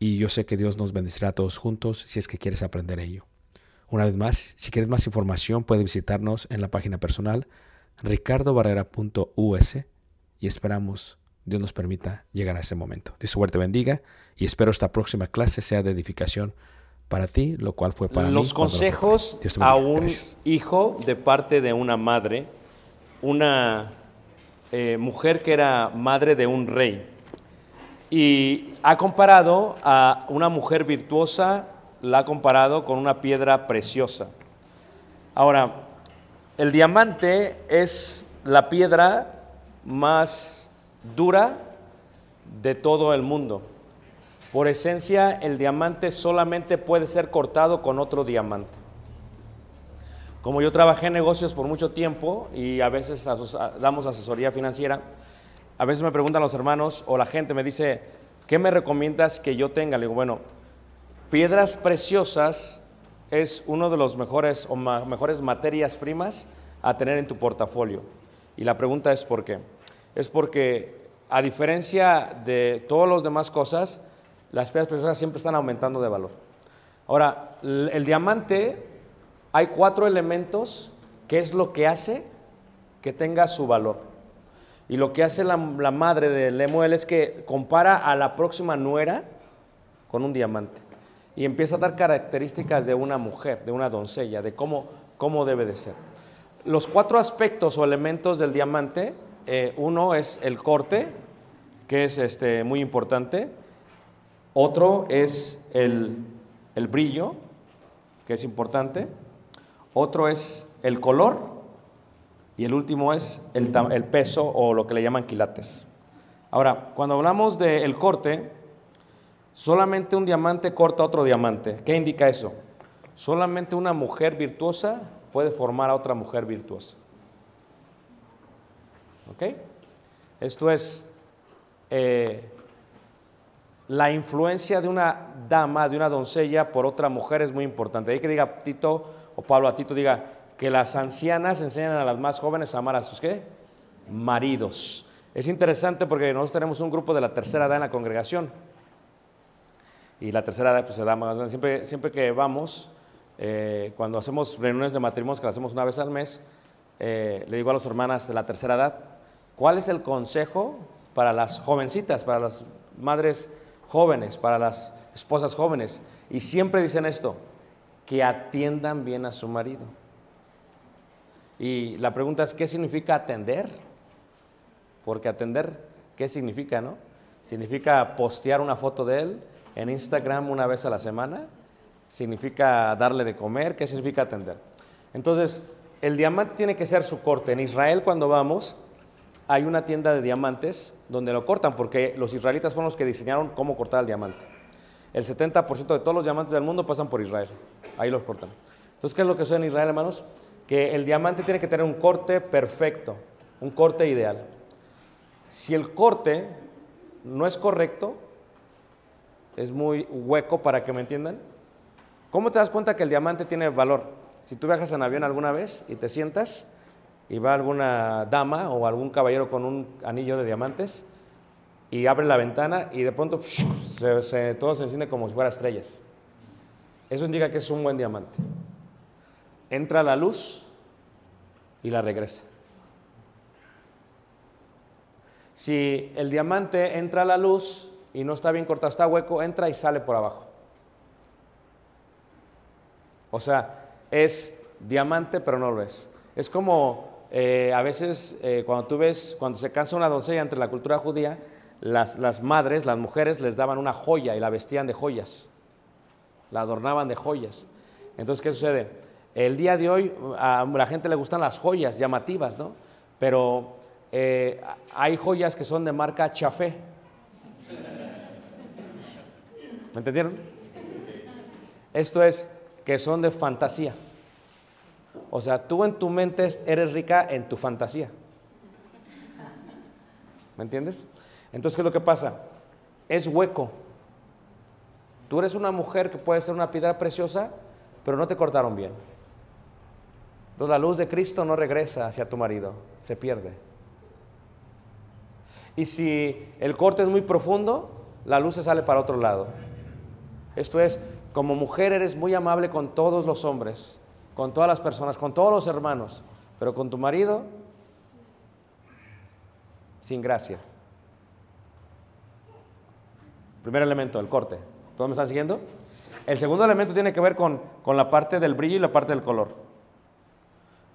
y yo sé que Dios nos bendecirá a todos juntos si es que quieres aprender ello. Una vez más, si quieres más información, puedes visitarnos en la página personal ricardobarrera.us y esperamos Dios nos permita llegar a ese momento. Dios suerte bendiga y espero esta próxima clase sea de edificación para ti, lo cual fue para mí. Los consejos preparé. Dios te a un Gracias. hijo de parte de una madre, una eh, mujer que era madre de un rey. Y ha comparado a una mujer virtuosa, la ha comparado con una piedra preciosa. Ahora, el diamante es la piedra más dura de todo el mundo. Por esencia, el diamante solamente puede ser cortado con otro diamante. Como yo trabajé en negocios por mucho tiempo y a veces damos asesoría financiera, a veces me preguntan los hermanos o la gente me dice, ¿qué me recomiendas que yo tenga? Le digo, bueno, piedras preciosas es uno de los mejores o mejores materias primas a tener en tu portafolio. Y la pregunta es ¿por qué? Es porque a diferencia de todas las demás cosas, las piedras preciosas siempre están aumentando de valor. Ahora, el diamante, hay cuatro elementos que es lo que hace que tenga su valor. Y lo que hace la, madre de Lemuel es que compara a la próxima nuera con un diamante. Y empieza a dar características de una mujer, de una doncella, de cómo, cómo debe de ser. Los cuatro aspectos o elementos del diamante, eh, uno es el corte, que es este, muy importante. Otro es el, el brillo, que es importante. Otro es el color. Y el último es el, peso o lo que le llaman quilates. Ahora, cuando hablamos del corte, solamente un diamante corta otro diamante. ¿Qué indica eso? Solamente una mujer virtuosa puede formar a otra mujer virtuosa. ¿Ok? Esto es eh, la influencia de una dama, de una doncella por otra mujer es muy importante. Hay que diga Tito o Pablo a Tito diga que las ancianas enseñan a las más jóvenes a amar a sus qué? Maridos. Es interesante porque nosotros tenemos un grupo de la tercera edad en la congregación. Y la tercera edad pues, se da más. Siempre, siempre que vamos, eh, cuando hacemos reuniones de matrimonios, que las hacemos una vez al mes, eh, le digo a las hermanas de la tercera edad, ¿cuál es el consejo para las jovencitas, para las madres jóvenes, para las esposas jóvenes? Y siempre dicen esto, que atiendan bien a su marido. Y la pregunta es, ¿qué significa atender? Porque atender, ¿qué significa, no? ¿Significa postear una foto de él en Instagram una vez a la semana? ¿Significa darle de comer? ¿Qué significa atender? Entonces, el diamante tiene que ser su corte. En Israel, cuando vamos, hay una tienda de diamantes donde lo cortan, porque los israelitas fueron los que diseñaron cómo cortar el diamante. El 70% de todos los diamantes del mundo pasan por Israel. Ahí los cortan. Entonces, ¿qué es lo que sucede en Israel, hermanos? Que el diamante tiene que tener un corte perfecto, un corte ideal. Si el corte no es correcto, es muy hueco para que me entiendan. ¿Cómo te das cuenta que el diamante tiene valor? Si tú viajas en avión alguna vez y te sientas y va alguna dama o algún caballero con un anillo de diamantes y abre la ventana y de pronto se- se- todo se enciende como si fuera estrellas. Eso indica que es un buen diamante. Entra la luz y la regresa. Si el diamante entra a la luz y no está bien cortado, está hueco, entra y sale por abajo. O sea, es diamante, pero no lo es. Es como eh, a veces eh, cuando tú ves, cuando se casa una doncella entre la cultura judía, las, las madres, las mujeres les daban una joya y la vestían de joyas, la adornaban de joyas. Entonces, ¿qué sucede? El día de hoy a la gente le gustan las joyas llamativas, ¿no? Pero eh, hay joyas que son de marca chafé. ¿Me entendieron? Esto es que son de fantasía. O sea, tú en tu mente es- eres rica en tu fantasía. ¿Me entiendes? Entonces, ¿qué es lo que pasa? Es hueco. Tú eres una mujer que puede ser una piedra preciosa, pero no te cortaron bien. Entonces la luz de Cristo no regresa hacia tu marido, se pierde. Y si el corte es muy profundo, la luz se sale para otro lado. Esto es, como mujer eres muy amable con todos los hombres, con todas las personas, con todos los hermanos, pero con tu marido, sin gracia. Primer elemento, el corte. ¿Todos me están siguiendo? El segundo elemento tiene que ver con, con la parte del brillo y la parte del color.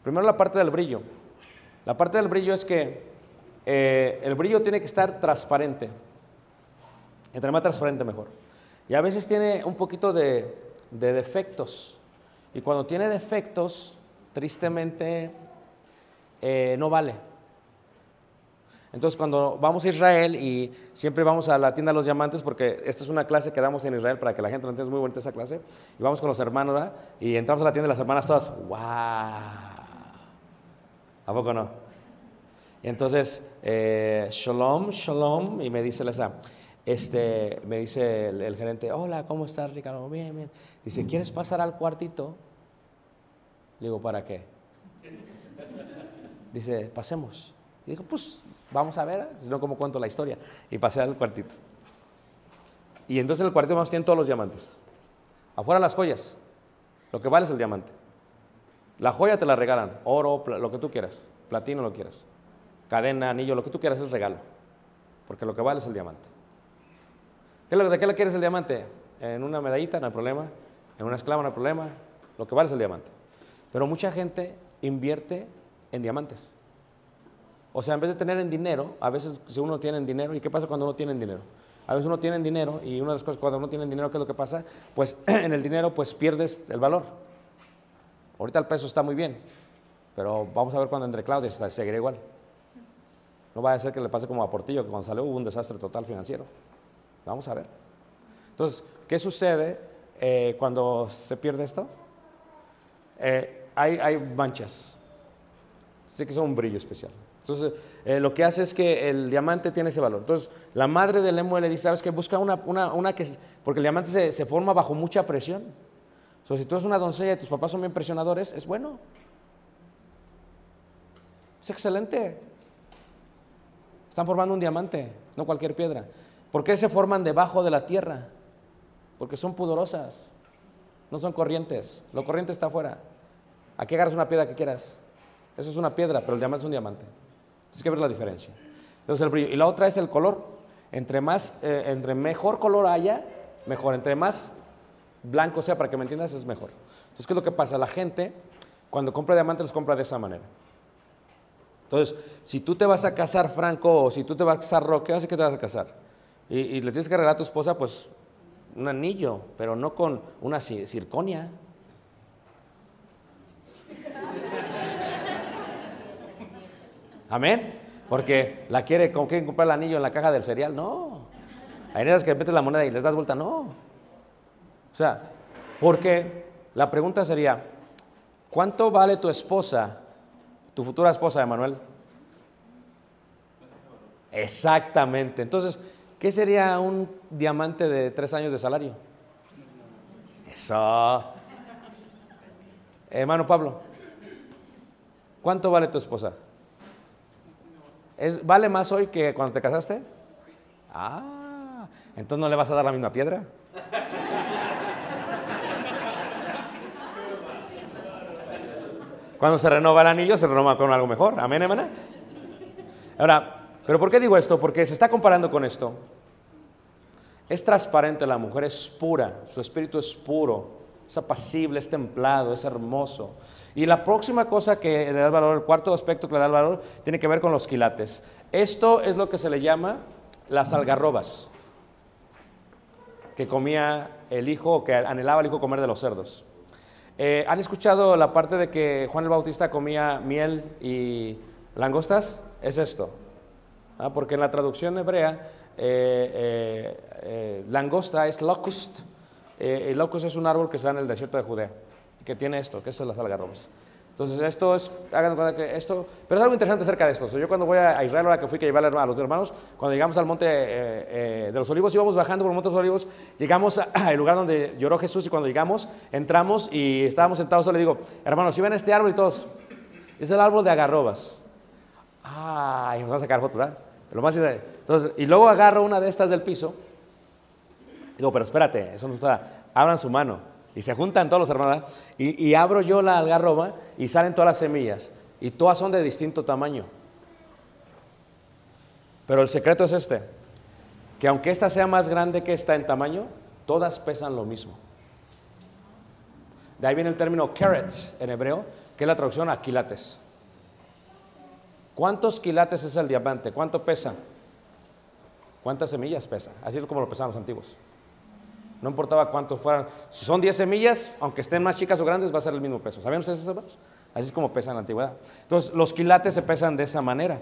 Primero la parte del brillo. La parte del brillo es que eh, el brillo tiene que estar transparente. Entre más transparente mejor. Y a veces tiene un poquito de, de defectos. Y cuando tiene defectos, tristemente, eh, no vale. Entonces, cuando vamos a Israel y siempre vamos a la tienda de los diamantes, porque esta es una clase que damos en Israel para que la gente lo entienda, muy bonita esa clase, y vamos con los hermanos, ¿verdad? Y entramos a la tienda de las hermanas todas, ¡wow! ¿A poco no? Entonces, eh, shalom, shalom, y me dice la este, me dice el, gerente, hola, ¿cómo estás, Ricardo? Bien, bien. Dice, ¿quieres pasar al cuartito? Le digo, ¿para qué? Dice, pasemos. Y dijo, pues, vamos a ver, si no, ¿cómo cuento la historia? Y pasé al cuartito. Y entonces en el cuartito más tienen todos los diamantes. Afuera las joyas. Lo que vale es el diamante. La joya te la regalan, oro, lo que tú quieras, platino, lo quieras. Cadena, anillo, lo que tú quieras es regalo. Porque lo que vale es el diamante. ¿Qué es lo- ¿De qué le quieres el diamante? en una medallita no hay problema, en una esclava no hay problema, lo que vale es el diamante. Pero mucha gente invierte en diamantes. O sea, en vez de tener en dinero, a veces si uno tiene en dinero, ¿y qué pasa cuando uno tiene en dinero? A veces uno tiene en dinero y una de las cosas cuando uno tiene en dinero, ¿qué es lo que pasa? Pues en el dinero pues pierdes el valor. Ahorita el peso está muy bien, pero vamos a ver cuando entre Claudia se seguirá igual. No vaya a ser que le pase como a Portillo, que cuando salió hubo un desastre total financiero. Vamos a ver. Entonces, ¿qué sucede eh, cuando se pierde esto? Eh, hay, manchas. Sí que son un brillo especial. Entonces, eh, lo que hace es que el diamante tiene ese valor. Entonces, la madre del Lemuel le dice, ¿sabes qué? Busca una, que... es-" Porque el diamante se forma bajo mucha presión. Si tú eres una doncella y tus papás son bien presionadores, es bueno. Es excelente. Están formando un diamante, no cualquier piedra. ¿Por qué se forman debajo de la tierra? Porque son pudorosas, no son corrientes. Lo corriente está afuera. Aquí agarras una piedra que quieras. Eso es una piedra, pero el diamante es un diamante. Tienes que ver la diferencia. Entonces el brillo. Y la otra es el color. Entre más, eh, entre mejor color haya, mejor. Entre más blanco sea, para que me entiendas, es mejor. Entonces, ¿qué es lo que pasa? La gente, cuando compra diamantes, los compra de esa manera. Entonces, si tú te vas a casar, Franco, o si tú te vas a casar, Roque, ¿qué que te vas a casar? Y, le tienes que regalar a tu esposa, pues, un anillo, pero no con una ci- circonia. Amén. Porque la quiere, ¿con quién comprar el anillo en la caja del cereal? No. Hay esas que metes la moneda y les das vuelta, no. O sea, porque la pregunta sería, ¿cuánto vale tu esposa, tu futura esposa, Emanuel? Exactamente. Entonces, ¿qué sería un diamante de tres años de salario? Eso. Hermano Pablo, ¿cuánto vale tu esposa? ¿Es, ¿Vale más hoy que cuando te casaste? Ah, entonces no le vas a dar la misma piedra. Cuando se renova el anillo, se renova con algo mejor. Amén, hermana. Ahora, ¿pero por qué digo esto? Porque se está comparando con esto. Es transparente la mujer, es pura, su espíritu es puro, es apacible, es templado, es hermoso. Y la próxima cosa que le da el valor, el cuarto aspecto que le da el valor, tiene que ver con los quilates. Esto es lo que se le llama las algarrobas, que comía el hijo, que anhelaba el hijo comer de los cerdos. Eh, ¿Han escuchado la parte de que Juan el Bautista comía miel y langostas? Es esto. Ah, Porque en la traducción hebrea, eh, eh, langosta es locust. El locust es un árbol que da en el desierto de Judea, que tiene esto, que son las algarrobas. Entonces, esto es, hagan cuenta que esto, pero es algo interesante acerca de esto. Yo cuando voy a Israel, ahora que fui que llevar a los hermanos, cuando llegamos al monte eh, eh, de los olivos, íbamos bajando por el monte de los olivos, llegamos al lugar donde lloró Jesús y cuando llegamos, entramos y estábamos sentados, yo le digo, hermanos, si ven este árbol y todos, es el árbol de agarrobas. Ah, y vamos a sacar fotos, ¿verdad? Lo más y luego agarro una de estas del piso. y Digo, pero espérate, eso no está. Abran su mano. Y se juntan todos los hermanos. y abro yo la algarroba y salen todas las semillas. Y todas son de distinto tamaño. Pero el secreto es este: que aunque esta sea más grande que esta en tamaño, todas pesan lo mismo. De ahí viene el término carrots en hebreo, que es la traducción a quilates. ¿Cuántos quilates es el diamante? ¿Cuánto pesa? ¿Cuántas semillas pesa? Así es como lo pesaban los antiguos. No importaba cuántos fueran. Si son 10 semillas, aunque estén más chicas o grandes, va a ser el mismo peso. ¿Sabían ustedes eso? Así es como pesa en la antigüedad. Entonces, los quilates se pesan de esa manera.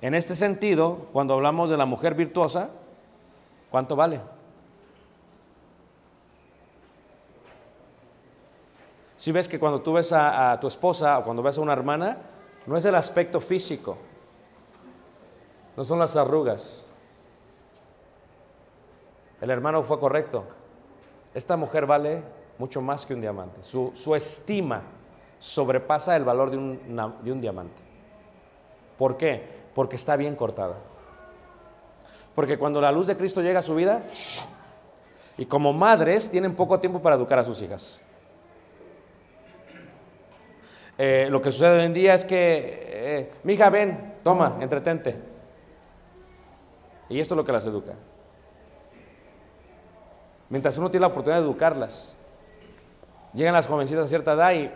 En este sentido, cuando hablamos de la mujer virtuosa, ¿cuánto vale? Si ves que cuando tú ves a tu esposa o cuando ves a una hermana, no es el aspecto físico, no son las arrugas. El hermano fue correcto. Esta mujer vale mucho más que un diamante. Su, su estima sobrepasa el valor de un, de un diamante. ¿Por qué? Porque está bien cortada. Porque cuando la luz de Cristo llega a su vida, y como madres tienen poco tiempo para educar a sus hijas. Eh, lo que sucede hoy en día es que, eh, mi hija, ven, toma, entretente. Y esto es lo que las educa. Mientras uno tiene la oportunidad de educarlas. Llegan las jovencitas a cierta edad y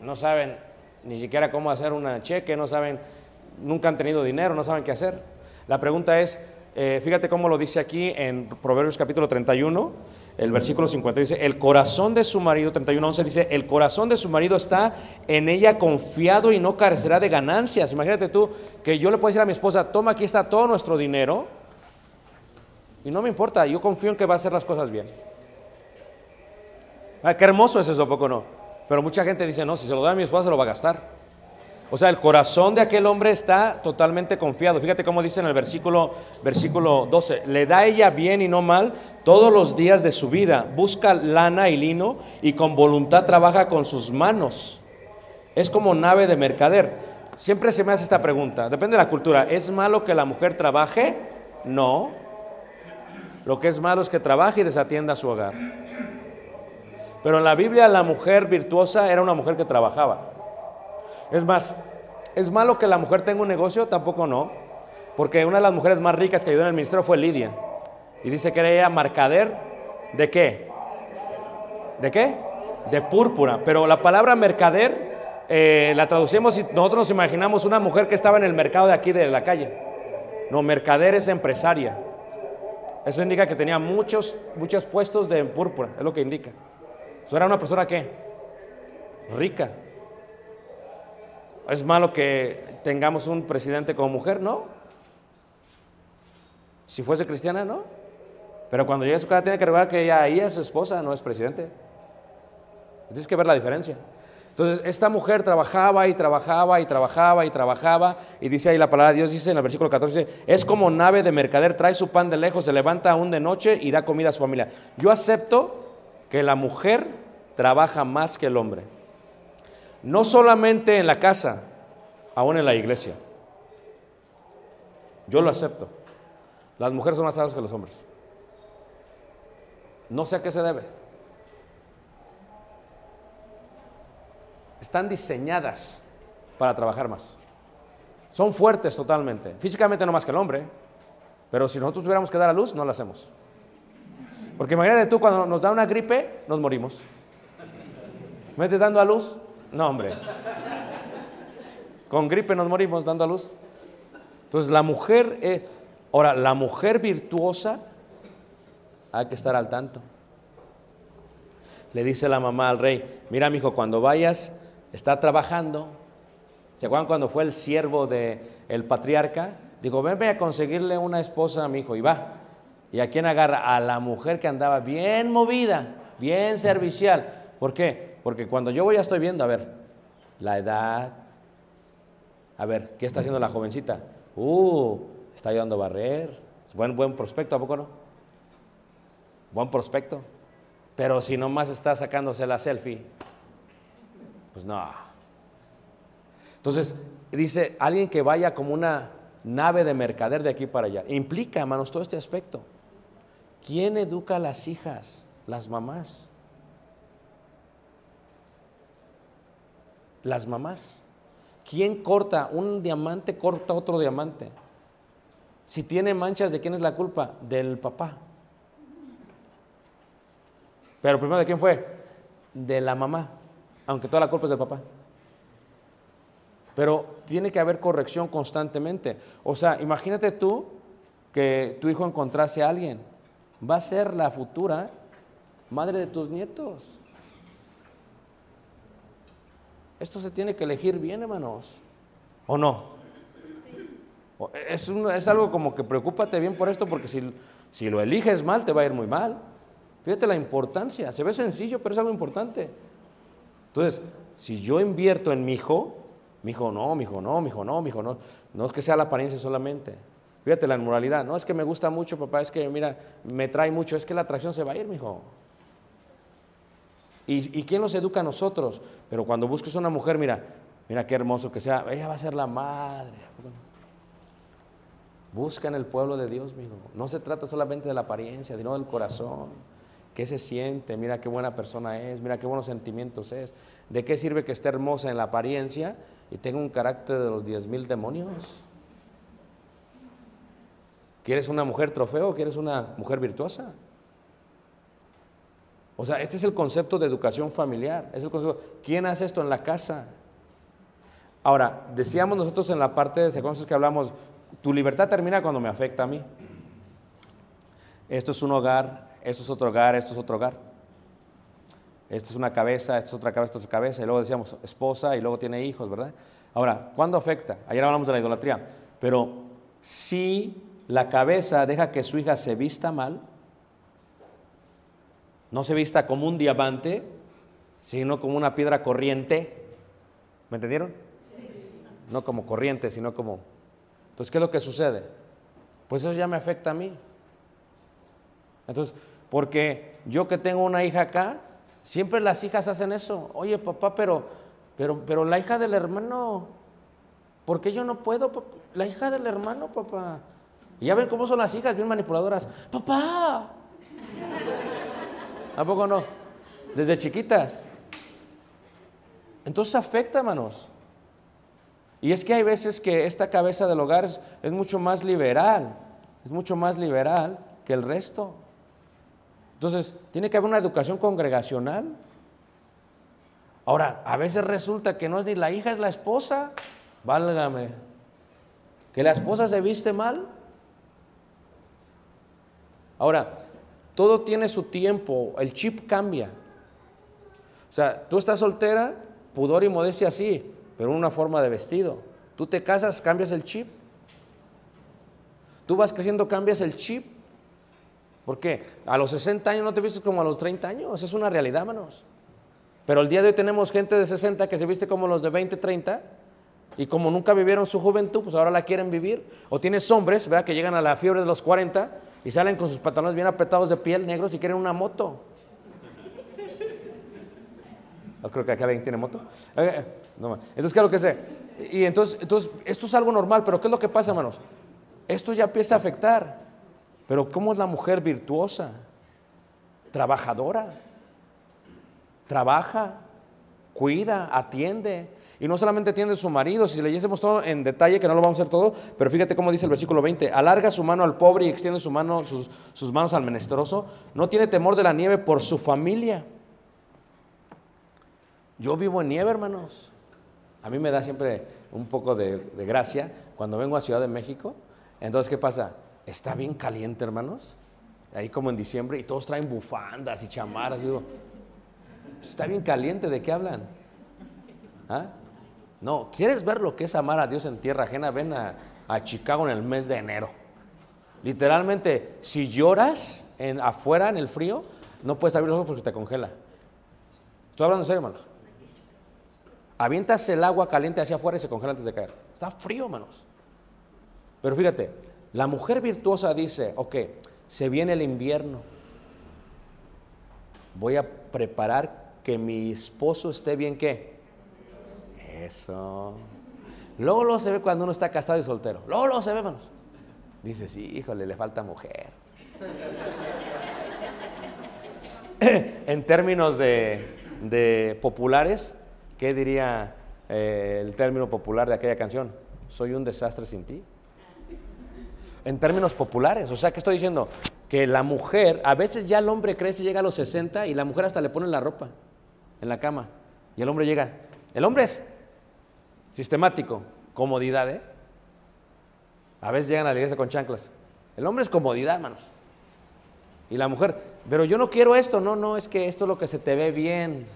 no saben ni siquiera cómo hacer una cheque, no saben, nunca han tenido dinero, no saben qué hacer. La pregunta es, eh, fíjate cómo lo dice aquí en Proverbios capítulo 31, el versículo 50 dice, el corazón de su marido, 31, 11 dice, el corazón de su marido está en ella confiado y no carecerá de ganancias. Imagínate tú que yo le puedo decir a mi esposa, toma, aquí está todo nuestro dinero y no me importa, yo confío en que va a hacer las cosas bien. Ah, qué hermoso es eso, poco no? Pero mucha gente dice, no, si se lo da a mi esposa se lo va a gastar. O sea, el corazón de aquel hombre está totalmente confiado. Fíjate cómo dice en el versículo, versículo 12, le da ella bien y no mal todos los días de su vida. Busca lana y lino y con voluntad trabaja con sus manos. Es como nave de mercader. Siempre se me hace esta pregunta, depende de la cultura. ¿Es malo que la mujer trabaje? No. Lo que es malo es que trabaje y desatienda su hogar. Pero en la Biblia la mujer virtuosa era una mujer que trabajaba. Es más, ¿es malo que la mujer tenga un negocio? Tampoco no. Porque una de las mujeres más ricas que ayudó en el ministerio fue Lidia. Y dice que era ella mercader de qué? ¿De qué? De púrpura. Pero la palabra mercader eh, la traducimos y nosotros nos imaginamos una mujer que estaba en el mercado de aquí de la calle. No, mercader es empresaria. Eso indica que tenía muchos, muchos puestos de púrpura, es lo que indica. Eso era una persona que rica. ¿Es malo que tengamos un presidente como mujer? No. Si fuese cristiana, no. Pero cuando llegue a su casa tiene que recordar que ella, ella es su esposa, no es presidente. Tienes que ver la diferencia. Entonces, esta mujer trabajaba y trabajaba y trabajaba y trabajaba. Y dice ahí la palabra de Dios, dice en el versículo 14, es como nave de mercader, trae su pan de lejos, se levanta aún de noche y da comida a su familia. Yo acepto que la mujer trabaja más que el hombre. No solamente en la casa, aún en la iglesia. Yo lo acepto. Las mujeres son más trabajadoras que los hombres. No sé a qué se debe. Están diseñadas para trabajar más. Son fuertes totalmente. Físicamente no más que el hombre. Pero si nosotros tuviéramos que dar a luz, no lo hacemos. Porque imagínate tú, cuando nos da una gripe, nos morimos. ¿Me estás dando a luz? No, hombre. Con gripe nos morimos dando a luz. Entonces, la mujer, eh, ahora, la mujer virtuosa, hay que estar al tanto. Le dice la mamá al rey, mira, mi hijo, cuando vayas, está trabajando. ¿Se acuerdan cuando fue el siervo del el patriarca? Digo, ven, a conseguirle una esposa a mi hijo. Y va. ¿Y a quién agarra? A la mujer que andaba bien movida, bien servicial. ¿Por qué? Porque cuando yo voy ya estoy viendo, a ver, la edad. A ver, ¿qué está haciendo la jovencita? Uh, está ayudando a barrer. Buen, buen prospecto, ¿a poco no? Buen prospecto. Pero si nomás está sacándose la selfie, pues no. Entonces, dice, alguien que vaya como una nave de mercader de aquí para allá. Implica, hermanos, todo este aspecto. ¿Quién educa a las hijas? Las mamás. Las mamás. ¿Quién corta? Un diamante corta otro diamante. Si tiene manchas, ¿de quién es la culpa? Del papá. Pero primero, ¿de quién fue? De la mamá, aunque toda la culpa es del papá. Pero tiene que haber corrección constantemente. O sea, imagínate tú que tu hijo encontrase a alguien. Va a ser la futura madre de tus nietos. Esto se tiene que elegir bien, hermanos. ¿O no? Es, algo como que preocúpate bien por esto, porque si, si lo eliges mal, te va a ir muy mal. Fíjate la importancia. Se ve sencillo, pero es algo importante. Entonces, si yo invierto en mi hijo, mi hijo no, mi hijo no, mi hijo no, mi hijo no. No es que sea la apariencia solamente. Fíjate la inmoralidad. No es que me gusta mucho, papá, es que, mira, me trae mucho. Es que la atracción se va a ir, mi hijo. ¿Y, ¿Y quién los educa a nosotros? Pero cuando busques una mujer, mira, mira qué hermoso que sea. Ella va a ser la madre. Busca en el pueblo de Dios, mi hijo. No se trata solamente de la apariencia, sino del corazón. ¿Qué se siente? Mira qué buena persona es, mira qué buenos sentimientos es. ¿De qué sirve que esté hermosa en la apariencia y tenga un carácter de los diez mil demonios? ¿Quieres una mujer trofeo quieres una mujer virtuosa? O sea, este es el concepto de educación familiar. Es el concepto. ¿Quién hace esto en la casa? Ahora, decíamos nosotros en la parte de secuencias que hablamos, tu libertad termina cuando me afecta a mí. Esto es un hogar, esto es otro hogar, esto es otro hogar. Esto es una cabeza, esto es otra cabeza, esto es otra cabeza. Y luego decíamos esposa y luego tiene hijos, ¿verdad? Ahora, ¿cuándo afecta? Ayer hablamos de la idolatría. Pero si la cabeza deja que su hija se vista mal, no se vista como un diamante, sino como una piedra corriente. ¿Me entendieron? No como corriente, sino como... Entonces, ¿qué es lo que sucede? Pues eso ya me afecta a mí. Entonces, porque yo que tengo una hija acá, siempre las hijas hacen eso. Oye, papá, pero, pero, pero la hija del hermano, ¿por qué yo no puedo? La hija del hermano, papá. Y ya ven cómo son las hijas, bien manipuladoras. Papá. ¿A poco no? Desde chiquitas. Entonces afecta, hermanos. Y es que hay veces que esta cabeza del hogar es mucho más liberal, es mucho más liberal que el resto. Entonces, tiene que haber una educación congregacional. Ahora, a veces resulta que no es ni la hija, es la esposa. Válgame. Que la esposa se viste mal. Ahora, todo tiene su tiempo, el chip cambia. O sea, tú estás soltera, pudor y modestia sí, pero una forma de vestido. Tú te casas, cambias el chip. Tú vas creciendo, cambias el chip. ¿Por qué? A los 60 años no te vistes como a los 30 años, es una realidad, manos. Pero el día de hoy tenemos gente de 60 que se viste como los de 20, 30 y como nunca vivieron su juventud, pues ahora la quieren vivir. O tienes hombres, ¿verdad? Que llegan a la fiebre de los 40 y salen con sus pantalones bien apretados de piel, negros y quieren una moto. No creo que acá alguien tiene moto. Eh, no, entonces, ¿qué es lo que sé? Y entonces, entonces, esto es algo normal, pero ¿qué es lo que pasa, hermanos? Esto ya empieza a afectar. Pero ¿cómo es la mujer virtuosa? Trabajadora. Trabaja, cuida, atiende. Y no solamente atiende a su marido, si leyésemos todo en detalle, que no lo vamos a hacer todo, pero fíjate cómo dice el versículo 20, alarga su mano al pobre y extiende su mano, sus, manos al menesteroso, no tiene temor de la nieve por su familia. Yo vivo en nieve, hermanos. A mí me da siempre un poco de, de gracia cuando vengo a Ciudad de México. Entonces, ¿qué pasa? Está bien caliente, hermanos. Ahí como en diciembre y todos traen bufandas y chamarras. Y digo, está bien caliente, ¿de qué hablan? ¿Ah? No, ¿quieres ver lo que es amar a Dios en tierra ajena? Ven a, a Chicago en el mes de enero. Literalmente, si lloras en, afuera en el frío, no puedes abrir los ojos porque te congela. Estoy hablando en serio, hermanos. Avientas el agua caliente hacia afuera y se congela antes de caer. Está frío, hermanos. Pero fíjate, la mujer virtuosa dice, ok, se viene el invierno. Voy a preparar que mi esposo esté bien, ¿qué? Eso. Luego, luego se ve cuando uno está casado y soltero. Luego, luego se ve, hermanos. Dice, sí, híjole, le falta mujer. en términos de, de, populares, ¿qué diría eh, el término popular de aquella canción? Soy un desastre sin ti. En términos populares, o sea, ¿qué estoy diciendo? Que la mujer, a veces ya el hombre crece llega a los 60 y la mujer hasta le pone la ropa en la cama. Y el hombre llega. El hombre es sistemático, comodidad, ¿eh? A veces llegan a la iglesia con chanclas. El hombre es comodidad, hermanos. Y la mujer, pero yo no quiero esto, no, no, es que esto es lo que se te ve bien.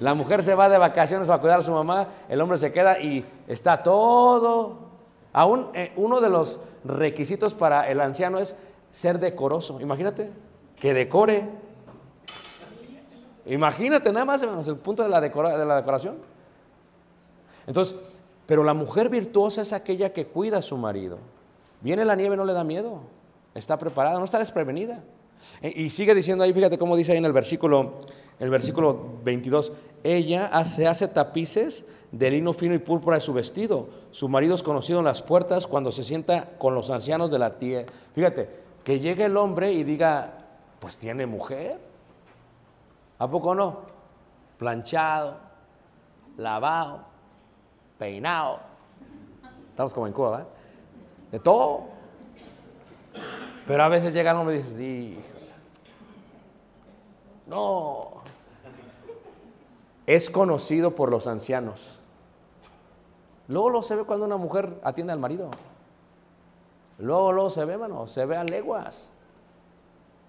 La mujer se va de vacaciones a cuidar a su mamá, el hombre se queda y está todo. Aún eh, uno de los requisitos para el anciano es ser decoroso. Imagínate, que decore. Imagínate nada más, hermanos, el punto de la, decora, de la decoración. Entonces, pero la mujer virtuosa es aquella que cuida a su marido. Viene la nieve, no le da miedo. Está preparada, no está desprevenida. Y sigue diciendo ahí, fíjate cómo dice ahí en el versículo, el versículo 22, ella hace, hace tapices de lino fino y púrpura de su vestido. Su marido es conocido en las puertas cuando se sienta con los ancianos de la tierra. Fíjate, que llegue el hombre y diga, pues tiene mujer. ¿A poco no? Planchado, lavado, peinado. Estamos como en Cuba, ¿verdad? De todo. Pero a veces llega hombre y dice, No. Es conocido por los ancianos. Luego lo se ve cuando una mujer atiende al marido. Luego, luego se ve, mano, se ve a leguas.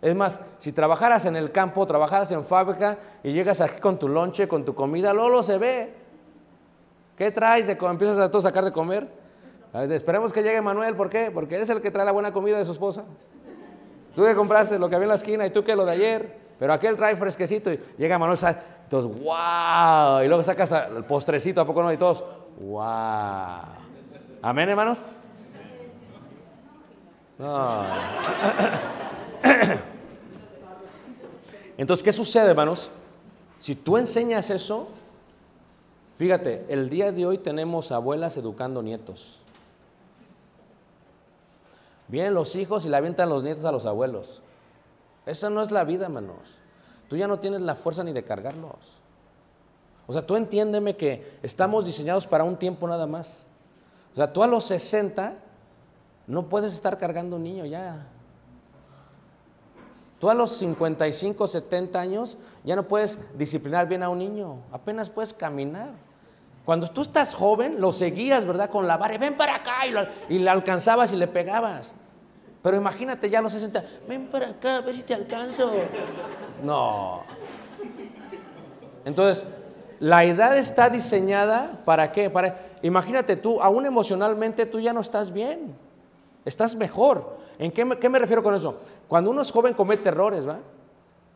Es más, si trabajaras en el campo, trabajaras en fábrica y llegas aquí con tu lonche, con tu comida, luego lo se ve. ¿Qué traes? De, empiezas a todo sacar de comer. Esperemos que llegue Manuel, ¿por qué? Porque él es el que trae la buena comida de su esposa. Tú que compraste lo que había en la esquina y tú que lo de ayer, pero aquel trae fresquecito y llega Manuel, entonces, wow, y luego saca hasta el postrecito, ¿a poco no? Y todos, wow. Amén, hermanos. No. Entonces, ¿qué sucede, hermanos? Si tú enseñas eso, fíjate, el día de hoy tenemos abuelas educando nietos. Vienen los hijos y le avientan los nietos a los abuelos. Esa no es la vida, hermanos. Tú ya no tienes la fuerza ni de cargarlos. O sea, tú entiéndeme que estamos diseñados para un tiempo nada más. O sea, tú a los 60 no puedes estar cargando un niño ya. Tú a los 55, 70 años ya no puedes disciplinar bien a un niño, apenas puedes caminar. Cuando tú estás joven, lo seguías, ¿verdad? Con la vara, ven para acá, y, lo- y le alcanzabas y le pegabas. Pero imagínate ya a los 60, ven para acá, a ver si te alcanzo. No. Entonces, la edad está diseñada para qué? Para, imagínate tú, aún emocionalmente tú ya no estás bien. Estás mejor. ¿En qué qué me refiero con eso? Cuando uno es joven comete errores, ¿va?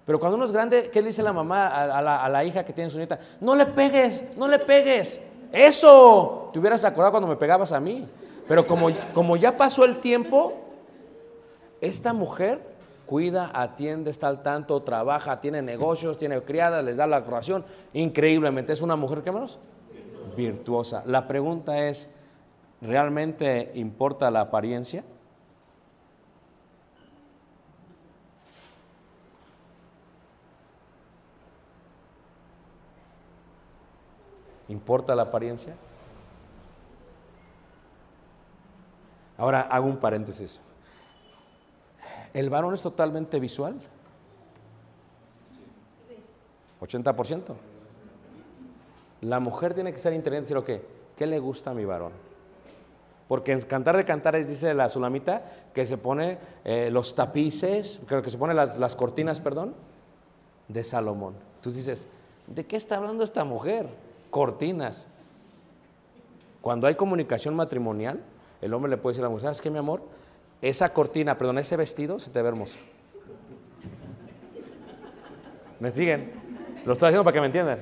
Pero cuando uno es grande, ¿qué le dice la mamá a, a la, a la hija que tiene su nieta? No le pegues, no le pegues. Eso, te hubieras acordado cuando me pegabas a mí. Pero como, como ya pasó el tiempo, esta mujer cuida, atiende, está al tanto, trabaja, tiene negocios, tiene criadas, les da la curación. Increíblemente, es una mujer, ¿qué menos? Virtuosa. La pregunta es, ¿realmente importa la apariencia? ¿Importa la apariencia? Ahora hago un paréntesis. ¿El varón es totalmente visual? 80%. La mujer tiene que ser inteligente y decir, ok, ¿qué le gusta a mi varón? Porque en Cantar de Cantares dice la Sulamita que se pone eh, los tapices, creo que se pone las, las cortinas, perdón, de Salomón. Tú dices, ¿de qué está hablando esta mujer? Cortinas. Cuando hay comunicación matrimonial, el hombre le puede decir a la mujer, ¿sabes qué, mi amor? Esa cortina, perdón, ese vestido se te ve hermoso. ¿Me siguen? Lo estoy haciendo para que me entiendan.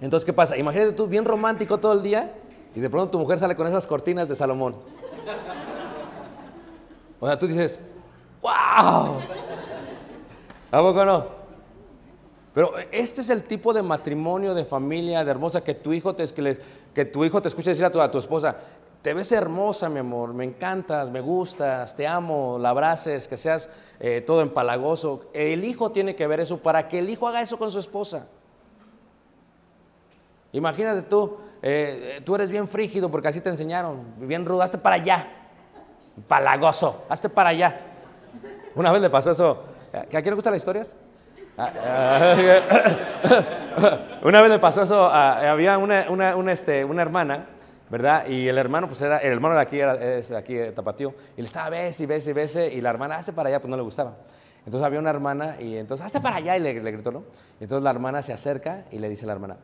Entonces, ¿qué pasa? Imagínate tú bien romántico todo el día y de pronto tu mujer sale con esas cortinas de Salomón. O sea, tú dices, ¡wow! ¿A poco no? Pero este es el tipo de matrimonio, de familia, de hermosa, que tu hijo te, que, que tu hijo te escuche decir a tu esposa, te ves hermosa, mi amor, me encantas, me gustas, te amo, la abraces, que seas eh, todo empalagoso. El hijo tiene que ver eso para que el hijo haga eso con su esposa. Imagínate tú, eh, tú eres bien frígido porque así te enseñaron, bien rudo, hazte para allá, palagoso, hazte para allá. Una vez le pasó eso, ¿a quién le gustan las historias? Ah, ah, una vez le pasó eso, había una, una- una, este, una hermana, ¿verdad? Y el hermano, pues era, el hermano de aquí, era, es de aquí, Tapatío, y le estaba bese y bese y bese, y la hermana, hazte para allá, pues no le gustaba. Entonces había una hermana, y entonces, hazte para allá, y le, gritó, ¿no? Y entonces la hermana se acerca y le dice a la hermana,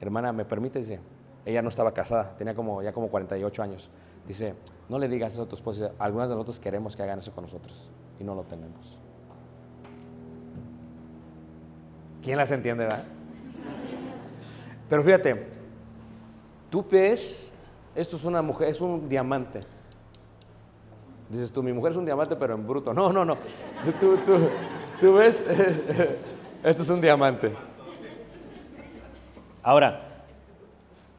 hermana, ¿me permite? Dice, ella no estaba casada, tenía como, ya como 48 años. Dice, no le digas eso a tu esposa, algunas de nosotros queremos que hagan eso con nosotros, y no lo tenemos. ¿Quién las entiende, verdad? Pero fíjate, tú ves, esto es una mujer, es un diamante. Dices tú, mi mujer es un diamante, pero en bruto. No, no, no. Tú, tú, tú ves, esto es un diamante. Ahora,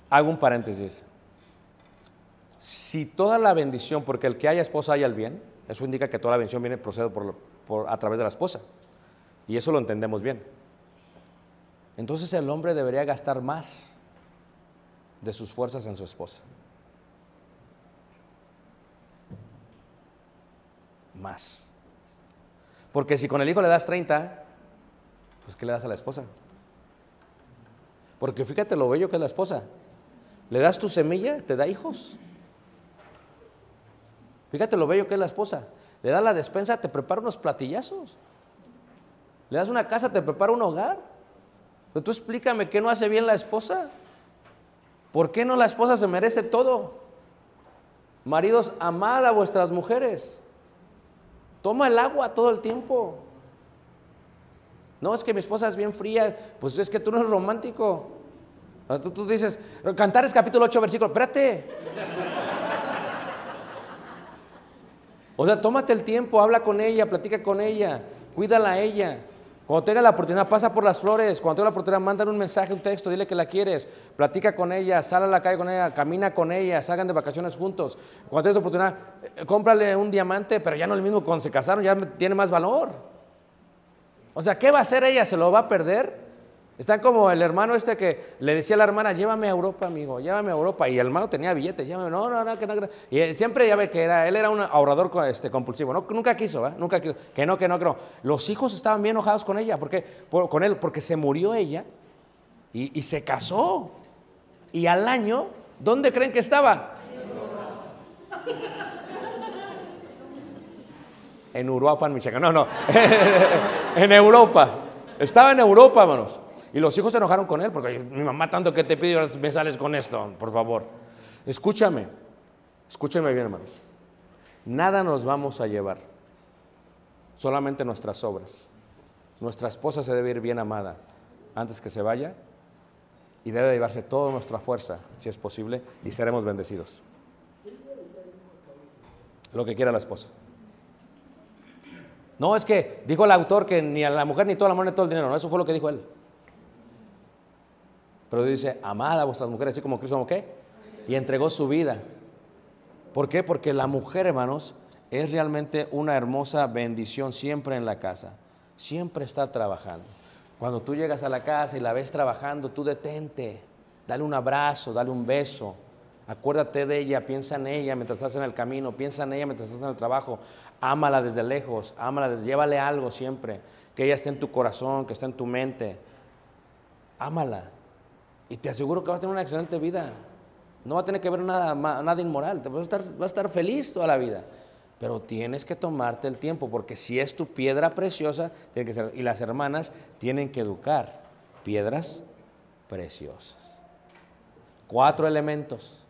hago un paréntesis. Si toda la bendición, porque el que haya esposa haya el bien, eso indica que toda la bendición viene procede por, a través de la esposa. Y eso lo entendemos bien. Entonces el hombre debería gastar más de sus fuerzas en su esposa. Más. Porque si con el hijo le das 30, Pues, ¿qué le das a la esposa? Porque fíjate lo bello que es la esposa. Le das tu semilla, te da hijos. Fíjate lo bello que es la esposa. Le das la despensa, te prepara unos platillazos. Le das una casa, te prepara un hogar. Pero tú explícame qué no hace bien la esposa. ¿Por qué no la esposa se merece todo? Maridos, amad a vuestras mujeres. Toma el agua todo el tiempo. No, es que mi esposa es bien fría. Pues es que tú no eres romántico. Tú, tú dices, Cantares capítulo 8, versículo, espérate. O sea, tómate el tiempo, habla con ella, platica con ella, cuídala a ella. Cuando tenga la oportunidad, pasa por las flores. Cuando tenga la oportunidad, mándale un mensaje, un texto, dile que la quieres. Platica con ella, sal a la calle con ella, camina con ella, salgan de vacaciones juntos. Cuando tengas la oportunidad, eh, cómprale un diamante, pero ya no el mismo cuando se casaron, ya tiene más valor. O sea, ¿qué va a hacer ella? ¿Se lo va a perder? Están como el hermano este que le decía a la hermana, llévame a Europa, amigo, llévame a Europa. Y el hermano tenía billetes, llévame, no, no, no, que no. Y siempre ya ve que era, él era un ahorrador este, compulsivo. No, nunca quiso, ¿eh? Nunca quiso. Que no, que no, que no. Los hijos estaban bien enojados con ella, porque, por- con él, porque se murió ella y, y se casó. Y al año, ¿dónde creen que estaba? En Uruapan, Michoacán. No, no. en Europa. Estaba en Europa, hermanos. Y los hijos se enojaron con él porque mi mamá tanto que te pide me sales con esto, por favor. Escúchame. Escúchame bien, hermanos. Nada nos vamos a llevar. Solamente nuestras obras. Nuestra esposa se debe ir bien amada antes que se vaya y debe llevarse toda nuestra fuerza, si es posible, y seremos bendecidos. Lo que quiera la esposa. No, es que dijo el autor que ni a la mujer ni toda la mujer ni todo el dinero. No, eso fue lo que dijo él. Pero dice, amad a vuestras mujeres, así como Cristo, ¿qué? Y entregó su vida. ¿Por qué? Porque la mujer, hermanos, es realmente una hermosa bendición siempre en la casa. Siempre está trabajando. Cuando tú llegas a la casa y la ves trabajando, tú detente, dale un abrazo, dale un beso. Acuérdate de ella, piensa en ella mientras estás en el camino, piensa en ella mientras estás en el trabajo. Ámala desde lejos, ámala, llévale algo siempre. Que ella esté en tu corazón, que esté en tu mente. Ámala. Y te aseguro que va a tener una excelente vida. No va a tener que ver nada, nada inmoral. Te vas a, estar, vas a estar feliz toda la vida. Pero tienes que tomarte el tiempo, porque si es tu piedra preciosa, tiene que ser. Y las hermanas tienen que educar piedras preciosas. Cuatro elementos.